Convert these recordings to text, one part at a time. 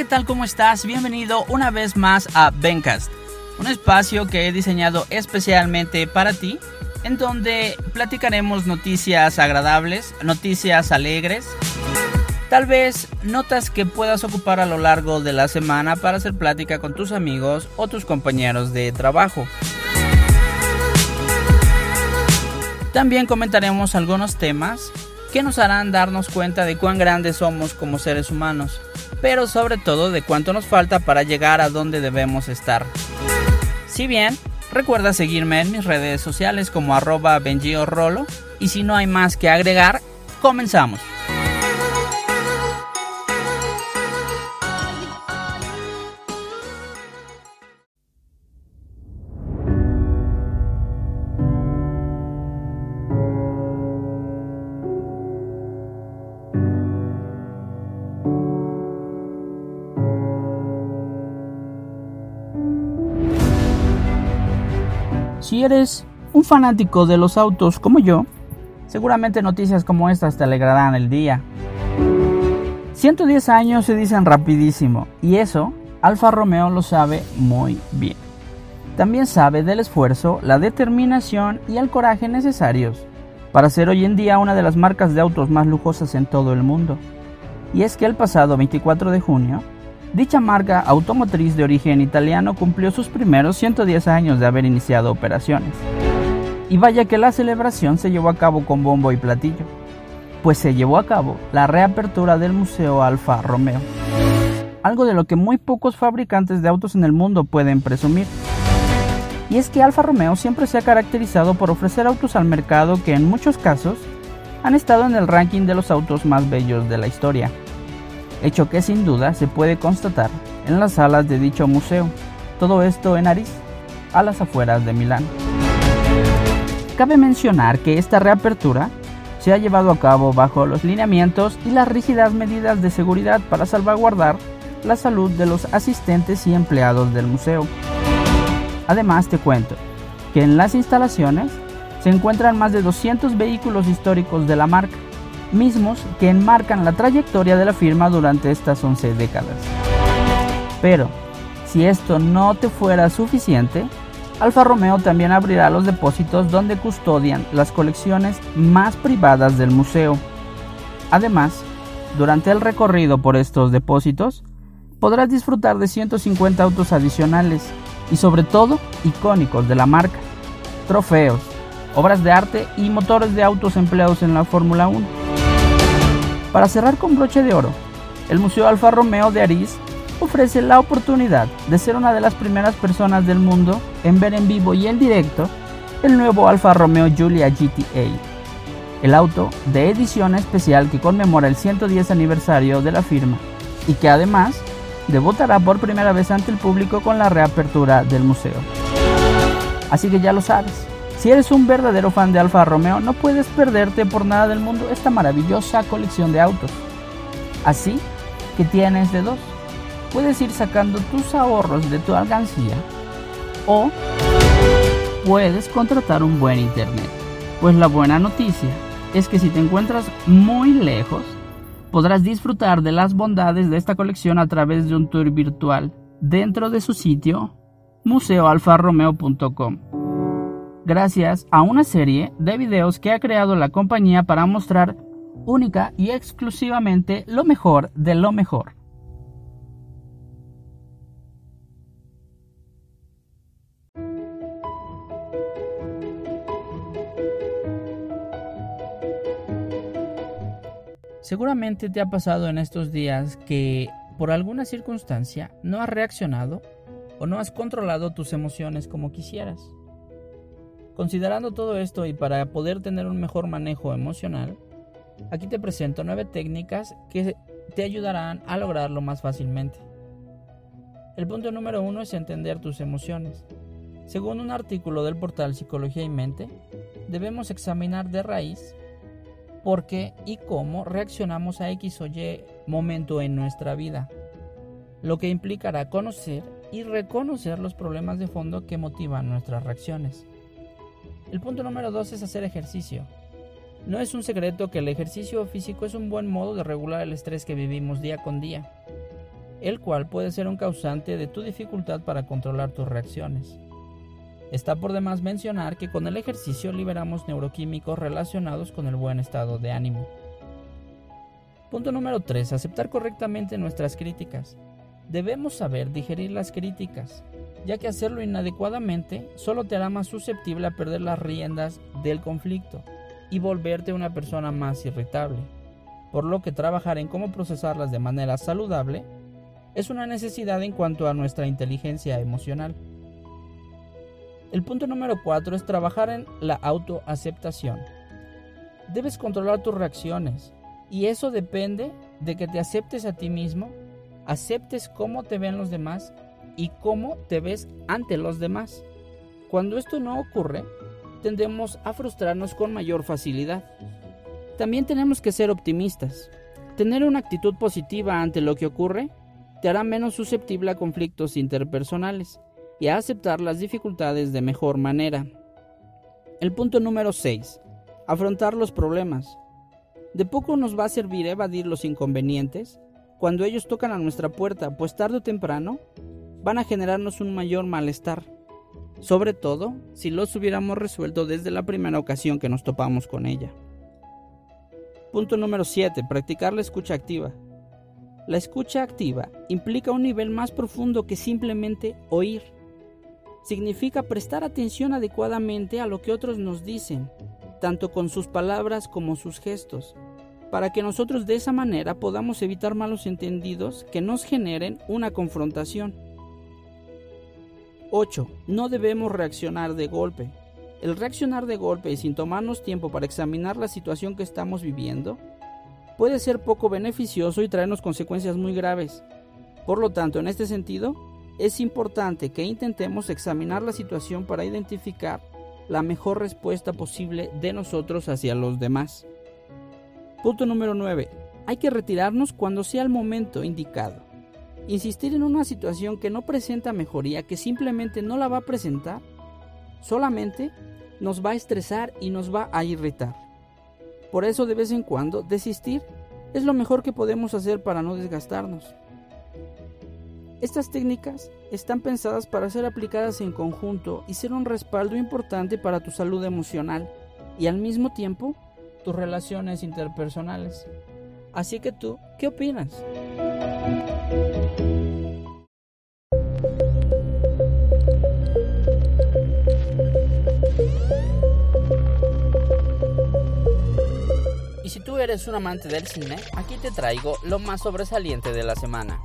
¿qué tal? ¿Cómo estás? Bienvenido una vez más a Bencast, un espacio que he diseñado especialmente para ti, en donde platicaremos noticias agradables, noticias alegres, tal vez notas que puedas ocupar a lo largo de la semana para hacer plática con tus amigos o tus compañeros de trabajo. También comentaremos algunos temas que nos harán darnos cuenta de cuán grandes somos como seres humanos, pero sobre todo de cuánto nos falta para llegar a donde debemos estar. Si bien, recuerda seguirme en mis redes sociales como arroba y si no hay más que agregar, comenzamos. Si eres un fanático de los autos como yo, seguramente noticias como estas te alegrarán el día. 110 años se dicen rapidísimo y eso Alfa Romeo lo sabe muy bien. También sabe del esfuerzo, la determinación y el coraje necesarios para ser hoy en día una de las marcas de autos más lujosas en todo el mundo. Y es que el pasado 24 de junio, Dicha marca automotriz de origen italiano cumplió sus primeros 110 años de haber iniciado operaciones. Y vaya que la celebración se llevó a cabo con bombo y platillo, pues se llevó a cabo la reapertura del Museo Alfa Romeo, algo de lo que muy pocos fabricantes de autos en el mundo pueden presumir. Y es que Alfa Romeo siempre se ha caracterizado por ofrecer autos al mercado que en muchos casos han estado en el ranking de los autos más bellos de la historia hecho que sin duda se puede constatar en las salas de dicho museo, todo esto en Aris, a las afueras de Milán. Cabe mencionar que esta reapertura se ha llevado a cabo bajo los lineamientos y las rígidas medidas de seguridad para salvaguardar la salud de los asistentes y empleados del museo. Además te cuento que en las instalaciones se encuentran más de 200 vehículos históricos de la marca, mismos que enmarcan la trayectoria de la firma durante estas 11 décadas. Pero, si esto no te fuera suficiente, Alfa Romeo también abrirá los depósitos donde custodian las colecciones más privadas del museo. Además, durante el recorrido por estos depósitos, podrás disfrutar de 150 autos adicionales y sobre todo icónicos de la marca, trofeos, obras de arte y motores de autos empleados en la Fórmula 1. Para cerrar con broche de oro, el Museo Alfa Romeo de Aris ofrece la oportunidad de ser una de las primeras personas del mundo en ver en vivo y en directo el nuevo Alfa Romeo Giulia GTA, el auto de edición especial que conmemora el 110 aniversario de la firma y que además debutará por primera vez ante el público con la reapertura del museo. Así que ya lo sabes, si eres un verdadero fan de Alfa Romeo, no puedes perderte por nada del mundo esta maravillosa colección de autos. Así que tienes de dos. Puedes ir sacando tus ahorros de tu alcancía o puedes contratar un buen internet. Pues la buena noticia es que si te encuentras muy lejos, podrás disfrutar de las bondades de esta colección a través de un tour virtual dentro de su sitio museoalfarromeo.com gracias a una serie de videos que ha creado la compañía para mostrar única y exclusivamente lo mejor de lo mejor. Seguramente te ha pasado en estos días que por alguna circunstancia no has reaccionado o no has controlado tus emociones como quisieras. Considerando todo esto y para poder tener un mejor manejo emocional, aquí te presento nueve técnicas que te ayudarán a lograrlo más fácilmente. El punto número uno es entender tus emociones. Según un artículo del portal Psicología y Mente, debemos examinar de raíz por qué y cómo reaccionamos a X o Y momento en nuestra vida, lo que implicará conocer y reconocer los problemas de fondo que motivan nuestras reacciones. El punto número dos es hacer ejercicio. No es un secreto que el ejercicio físico es un buen modo de regular el estrés que vivimos día con día. el cual puede ser un causante de tu dificultad para controlar tus reacciones. Está por demás mencionar que con el ejercicio liberamos neuroquímicos relacionados con el buen estado de ánimo. Punto número 3. Aceptar correctamente nuestras críticas. Debemos saber digerir las críticas, ya que hacerlo inadecuadamente solo te hará más susceptible a perder las riendas del conflicto y volverte una persona más irritable, por lo que trabajar en cómo procesarlas de manera saludable es una necesidad en cuanto a nuestra inteligencia emocional. El punto número 4 es trabajar en la autoaceptación. Debes controlar tus reacciones y eso depende de que te aceptes a ti mismo, aceptes cómo te ven los demás y cómo te ves ante los demás. Cuando esto no ocurre, tendemos a frustrarnos con mayor facilidad. También tenemos que ser optimistas. Tener una actitud positiva ante lo que ocurre te hará menos susceptible a conflictos interpersonales y a aceptar las dificultades de mejor manera. El punto número 6. Afrontar los problemas. De poco nos va a servir evadir los inconvenientes cuando ellos tocan a nuestra puerta, pues tarde o temprano van a generarnos un mayor malestar, sobre todo si los hubiéramos resuelto desde la primera ocasión que nos topamos con ella. Punto número 7. Practicar la escucha activa. La escucha activa implica un nivel más profundo que simplemente oír significa prestar atención adecuadamente a lo que otros nos dicen, tanto con sus palabras como sus gestos, para que nosotros de esa manera podamos evitar malos entendidos que nos generen una confrontación. 8. No debemos reaccionar de golpe. El reaccionar de golpe y sin tomarnos tiempo para examinar la situación que estamos viviendo puede ser poco beneficioso y traernos consecuencias muy graves. Por lo tanto, en este sentido, es importante que intentemos examinar la situación para identificar la mejor respuesta posible de nosotros hacia los demás. Punto número 9. Hay que retirarnos cuando sea el momento indicado. Insistir en una situación que no presenta mejoría, que simplemente no la va a presentar, solamente nos va a estresar y nos va a irritar. Por eso de vez en cuando desistir es lo mejor que podemos hacer para no desgastarnos. Estas técnicas están pensadas para ser aplicadas en conjunto y ser un respaldo importante para tu salud emocional y al mismo tiempo tus relaciones interpersonales. Así que tú, ¿qué opinas? Y si tú eres un amante del cine, aquí te traigo lo más sobresaliente de la semana.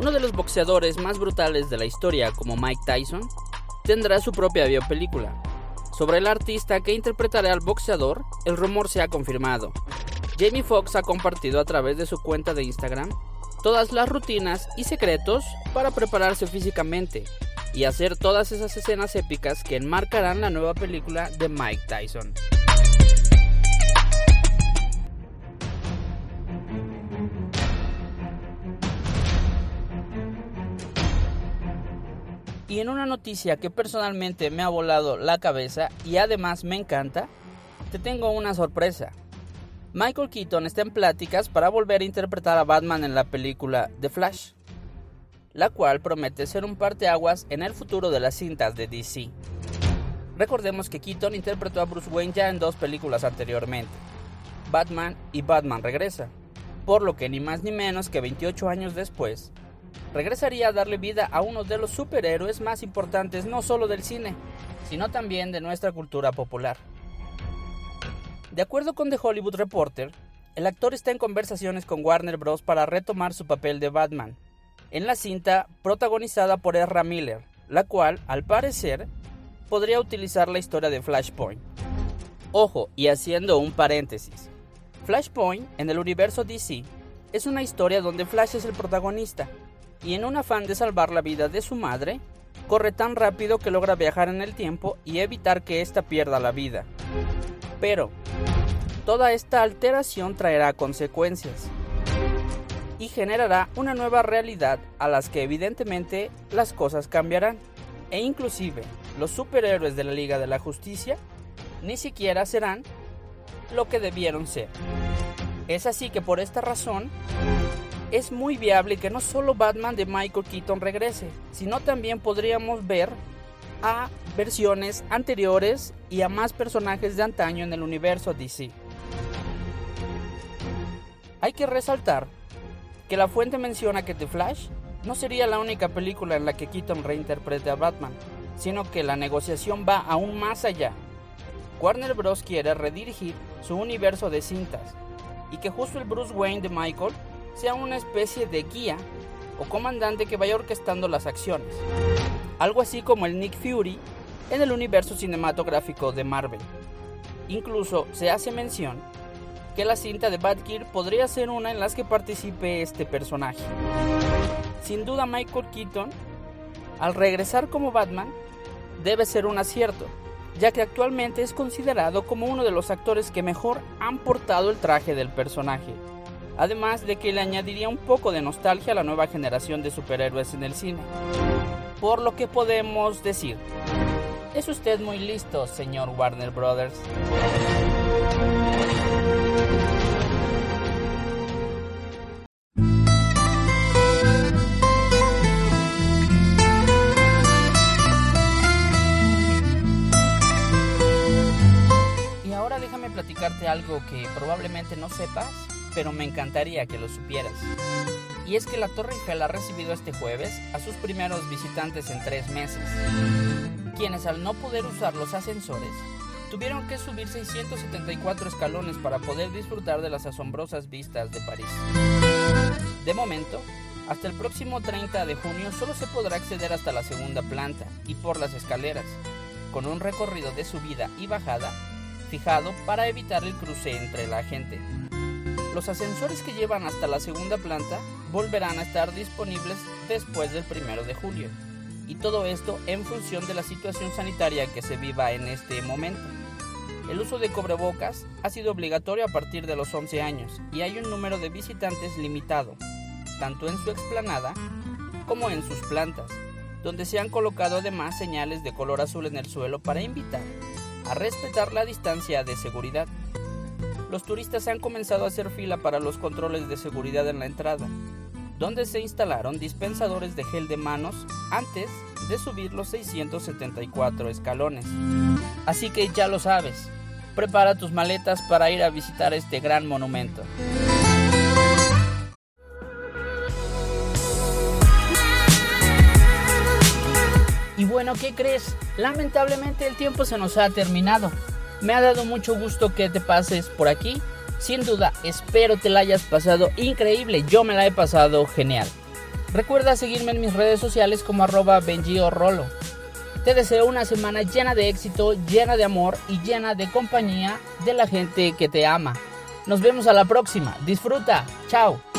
Uno de los boxeadores más brutales de la historia, como Mike Tyson, tendrá su propia biopelícula. Sobre el artista que interpretará al boxeador, el rumor se ha confirmado. Jamie Foxx ha compartido a través de su cuenta de Instagram todas las rutinas y secretos para prepararse físicamente y hacer todas esas escenas épicas que enmarcarán la nueva película de Mike Tyson. Y en una noticia que personalmente me ha volado la cabeza y además me encanta, te tengo una sorpresa. Michael Keaton está en pláticas para volver a interpretar a Batman en la película The Flash, la cual promete ser un parteaguas en el futuro de las cintas de DC. Recordemos que Keaton interpretó a Bruce Wayne ya en dos películas anteriormente, Batman y Batman Regresa, por lo que ni más ni menos que 28 años después, regresaría a darle vida a uno de los superhéroes más importantes no solo del cine, sino también de nuestra cultura popular. De acuerdo con The Hollywood Reporter, el actor está en conversaciones con Warner Bros. para retomar su papel de Batman, en la cinta protagonizada por Ezra Miller, la cual, al parecer, podría utilizar la historia de Flashpoint. Ojo, y haciendo un paréntesis, Flashpoint en el universo DC es una historia donde Flash es el protagonista, y en un afán de salvar la vida de su madre, corre tan rápido que logra viajar en el tiempo y evitar que ésta pierda la vida. Pero, toda esta alteración traerá consecuencias y generará una nueva realidad a las que evidentemente las cosas cambiarán e inclusive los superhéroes de la Liga de la Justicia ni siquiera serán lo que debieron ser. Es así que por esta razón es muy viable que no solo Batman de Michael Keaton regrese, sino también podríamos ver a versiones anteriores y a más personajes de antaño en el universo DC. Hay que resaltar que la fuente menciona que The Flash no sería la única película en la que Keaton reinterprete a Batman, sino que la negociación va aún más allá. Warner Bros. quiere redirigir su universo de cintas y que justo el Bruce Wayne de Michael sea una especie de guía o comandante que vaya orquestando las acciones, algo así como el Nick Fury en el universo cinematográfico de Marvel. Incluso se hace mención que la cinta de Batgirl podría ser una en las que participe este personaje. Sin duda Michael Keaton, al regresar como Batman, debe ser un acierto, ya que actualmente es considerado como uno de los actores que mejor han portado el traje del personaje, además de que le añadiría un poco de nostalgia a la nueva generación de superhéroes en el cine. Por lo que podemos decir, es usted muy listo, señor Warner Brothers. platicarte algo que probablemente no sepas, pero me encantaría que lo supieras. Y es que la Torre Eiffel ha recibido este jueves a sus primeros visitantes en tres meses, quienes al no poder usar los ascensores, tuvieron que subir 674 escalones para poder disfrutar de las asombrosas vistas de París. De momento, hasta el próximo 30 de junio solo se podrá acceder hasta la segunda planta y por las escaleras, con un recorrido de subida y bajada fijado para evitar el cruce entre la gente. Los ascensores que llevan hasta la segunda planta volverán a estar disponibles después del primero de julio. Y todo esto en función de la situación sanitaria que se viva en este momento. El uso de cobrebocas ha sido obligatorio a partir de los 11 años y hay un número de visitantes limitado, tanto en su explanada como en sus plantas, donde se han colocado además señales de color azul en el suelo para invitar a respetar la distancia de seguridad. Los turistas han comenzado a hacer fila para los controles de seguridad en la entrada, donde se instalaron dispensadores de gel de manos antes de subir los 674 escalones. Así que ya lo sabes, prepara tus maletas para ir a visitar este gran monumento. Y bueno, ¿qué crees? Lamentablemente el tiempo se nos ha terminado. Me ha dado mucho gusto que te pases por aquí. Sin duda, espero te la hayas pasado increíble. Yo me la he pasado genial. Recuerda seguirme en mis redes sociales como arroba Rolo. Te deseo una semana llena de éxito, llena de amor y llena de compañía de la gente que te ama. Nos vemos a la próxima. Disfruta. Chao.